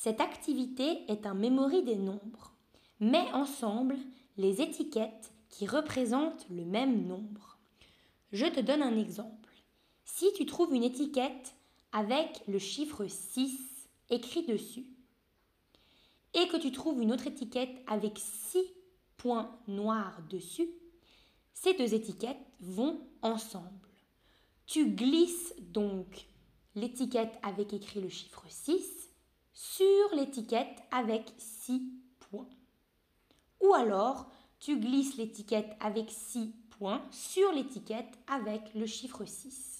Cette activité est un memory des nombres. Mets ensemble les étiquettes qui représentent le même nombre. Je te donne un exemple. Si tu trouves une étiquette avec le chiffre 6 écrit dessus, et que tu trouves une autre étiquette avec 6 points noirs dessus, ces deux étiquettes vont ensemble. Tu glisses donc l'étiquette avec écrit le chiffre 6 sur l'étiquette avec 6 points. Ou alors, tu glisses l'étiquette avec 6 points sur l'étiquette avec le chiffre 6.